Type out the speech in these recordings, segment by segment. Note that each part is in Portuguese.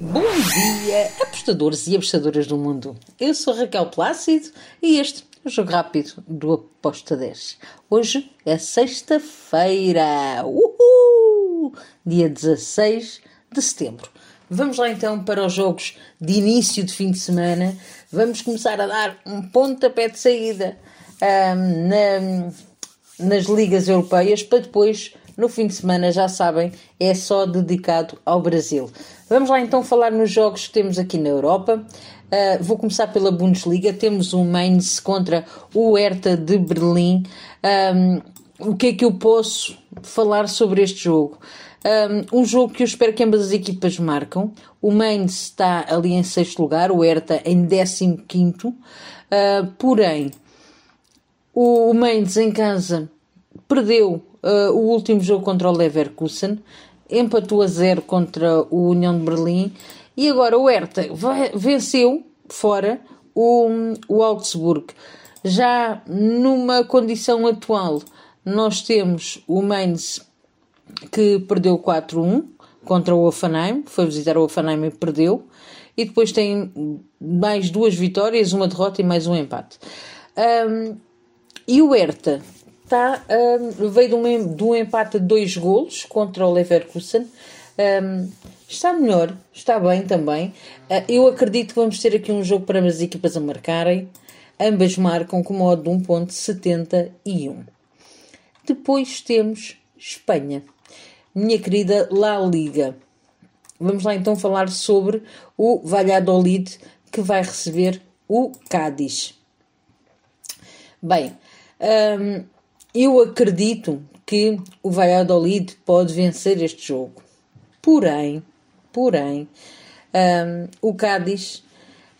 Bom dia, apostadores e apostadoras do mundo. Eu sou Raquel Plácido e este é o Jogo Rápido do Aposta 10. Hoje é sexta-feira, dia 16 de setembro. Vamos lá então para os jogos de início de fim de semana. Vamos começar a dar um pontapé de saída na, nas ligas europeias para depois, no fim de semana, já sabem, é só dedicado ao Brasil. Vamos lá então falar nos jogos que temos aqui na Europa. Uh, vou começar pela Bundesliga. Temos o Mainz contra o Hertha de Berlim. Um, o que é que eu posso falar sobre este jogo? Um, um, jogo que eu espero que ambas as equipas marcam. O Mainz está ali em sexto lugar, o Hertha em décimo quinto. Uh, porém, o Mainz em casa perdeu uh, o último jogo contra o Leverkusen, empatou a zero contra o União de Berlim e agora o Hertha venceu fora o, o Augsburg. Já numa condição atual, nós temos o Mainz que perdeu 4-1 contra o Offenheim, foi visitar o Offenheim e perdeu, e depois tem mais duas vitórias, uma derrota e mais um empate. Um, e o Hertha está, um, veio de um, de um empate de dois golos contra o Leverkusen. Um, está melhor, está bem também. Uh, eu acredito que vamos ter aqui um jogo para as equipas a marcarem. Ambas marcam com modo de 1.71. Depois temos Espanha. Minha querida La Liga. Vamos lá então falar sobre o Valladolid que vai receber o Cádiz. Bem, um, eu acredito que o Valladolid pode vencer este jogo. Porém, porém, um, o Cádiz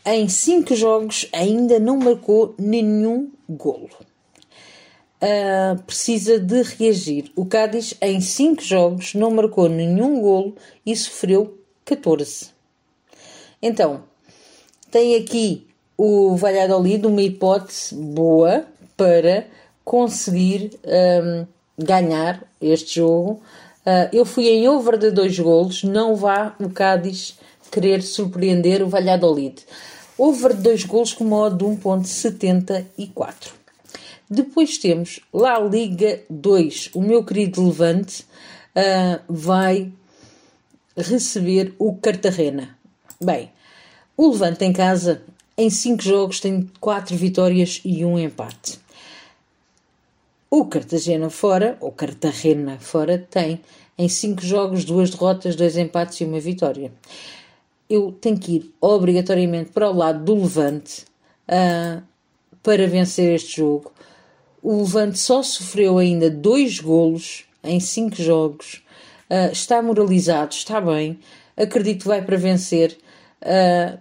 em cinco jogos ainda não marcou nenhum golo. Uh, precisa de reagir. O Cádiz em cinco jogos não marcou nenhum golo e sofreu 14. Então, tem aqui o Valladolid uma hipótese boa para conseguir um, ganhar este jogo. Uh, eu fui em over de dois golos, não vá o Cádiz querer surpreender o Valladolid. Over de dois golos com modo de 1.74. Depois temos La Liga 2. O meu querido Levante uh, vai receber o Cartagena. Bem, o Levante em casa, em 5 jogos, tem 4 vitórias e um empate. O Cartagena fora, ou Cartagena fora, tem em 5 jogos duas derrotas, dois empates e uma vitória. Eu tenho que ir obrigatoriamente para o lado do Levante uh, para vencer este jogo. O Levante só sofreu ainda dois golos em cinco jogos. Uh, está moralizado, está bem. Acredito que vai para vencer. Uh,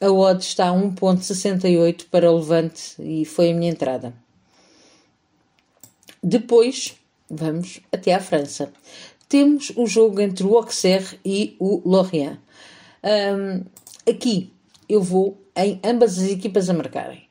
a odd está a 1.68 para o Levante e foi a minha entrada. Depois, vamos até à França. Temos o jogo entre o Auxerre e o Lorient. Um, aqui eu vou em ambas as equipas a marcarem.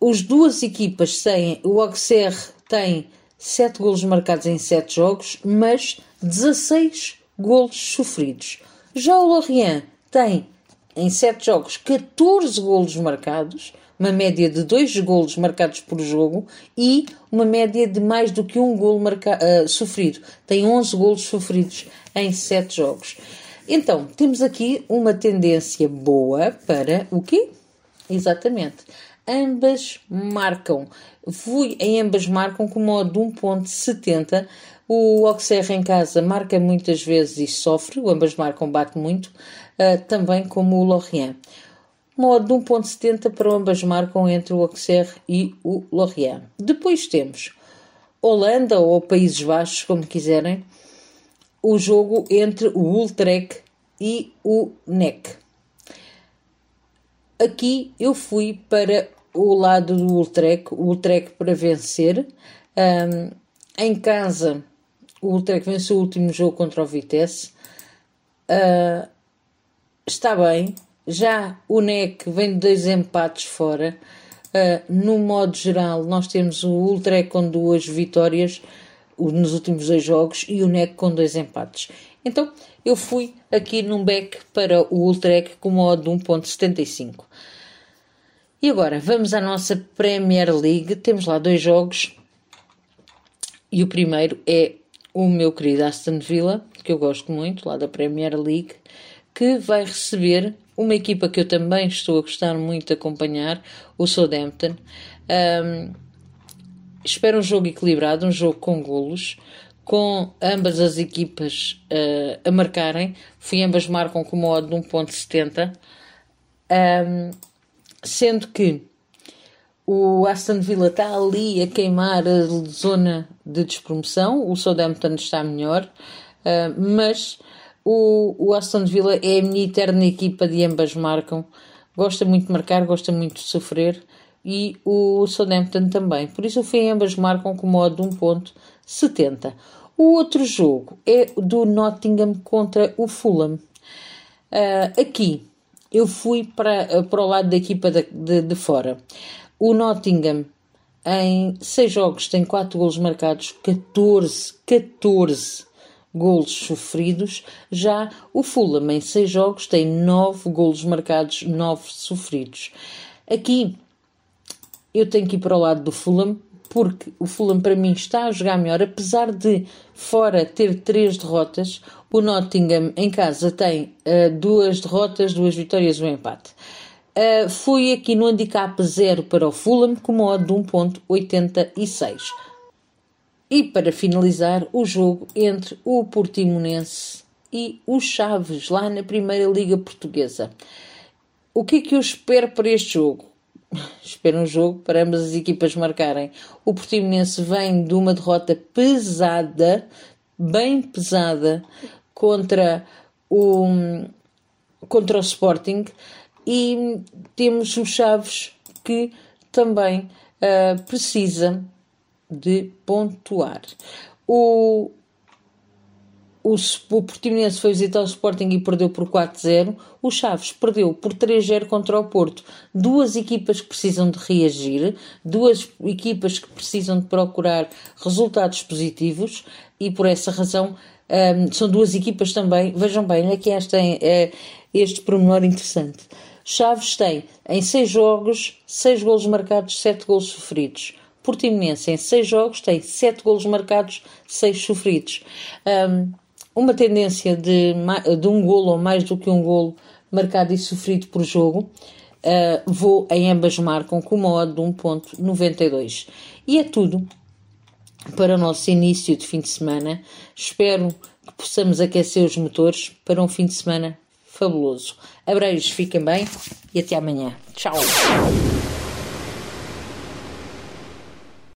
As duas equipas têm, o Auxerre tem 7 golos marcados em 7 jogos, mas 16 golos sofridos. Já o Lorient tem em 7 jogos 14 golos marcados, uma média de 2 golos marcados por jogo e uma média de mais do que um golo marca, uh, sofrido. Tem 11 golos sofridos em 7 jogos. Então, temos aqui uma tendência boa para o quê? Exatamente. Ambas marcam. Fui em ambas marcam com modo de 1.70. O Auxerre em casa marca muitas vezes e sofre. O ambas marcam bate muito. Uh, também como o Lorient modo de 1.70 para ambas marcam entre o Auxerre e o Lorient. Depois temos Holanda ou Países Baixos, como quiserem, o jogo entre o Ultrek e o NEC. Aqui eu fui para o lado do Ultrek, o Ultrek para vencer. Um, em casa, o Ultrek venceu o último jogo contra o Vitesse. Uh, está bem, já o NEC vem de dois empates fora. Uh, no modo geral, nós temos o Ultra com duas vitórias nos últimos dois jogos e o NEC com dois empates. Então eu fui aqui num back para o Ultrec com uma odd de 1.75. E agora vamos à nossa Premier League. Temos lá dois jogos. E o primeiro é o meu querido Aston Villa, que eu gosto muito, lá da Premier League, que vai receber uma equipa que eu também estou a gostar muito de acompanhar, o Southampton. Um, espero um jogo equilibrado, um jogo com golos, com ambas as equipas uh, a marcarem. Fui ambas marcam com uma odd de 1.70. Um, sendo que o Aston Villa está ali a queimar a zona de despromoção, o Southampton está melhor, uh, mas o, o Aston Villa é a minha eterna equipa de ambas marcam. Gosta muito de marcar, gosta muito de sofrer e o Southampton também. Por isso eu fui ambas marcam com modo de 1.70. O outro jogo é do Nottingham contra o Fulham. Uh, aqui eu fui para, para o lado da equipa de, de, de fora. O Nottingham em 6 jogos tem 4 golos marcados, 14, 14 golos sofridos. Já o Fulham, em seis jogos, tem nove golos marcados, nove sofridos. Aqui eu tenho que ir para o lado do Fulham, porque o Fulham para mim está a jogar melhor, apesar de fora ter três derrotas, o Nottingham em casa tem uh, duas derrotas, duas vitórias e um empate. Uh, fui aqui no handicap 0 para o Fulham com modo de 1.86. E para finalizar, o jogo entre o Portimonense e o Chaves, lá na Primeira Liga Portuguesa. O que é que eu espero para este jogo? Espero um jogo para ambas as equipas marcarem. O Portimonense vem de uma derrota pesada, bem pesada, contra o, contra o Sporting e temos o Chaves que também uh, precisa de pontuar. O, o, o Portimonense foi visitar o Sporting e perdeu por 4-0. O Chaves perdeu por 3-0 contra o Porto. Duas equipas que precisam de reagir, duas equipas que precisam de procurar resultados positivos e por essa razão um, são duas equipas também. Vejam bem, aqui esta é, este pormenor interessante. Chaves tem em 6 jogos 6 golos marcados, 7 golos sofridos. Portimonense em seis jogos tem sete golos marcados, seis sofridos. Um, uma tendência de, de um golo ou mais do que um golo marcado e sofrido por jogo. Uh, vou em ambas marcam com uma odd de 1.92. E é tudo para o nosso início de fim de semana. Espero que possamos aquecer os motores para um fim de semana fabuloso. Abreios, fiquem bem e até amanhã. Tchau!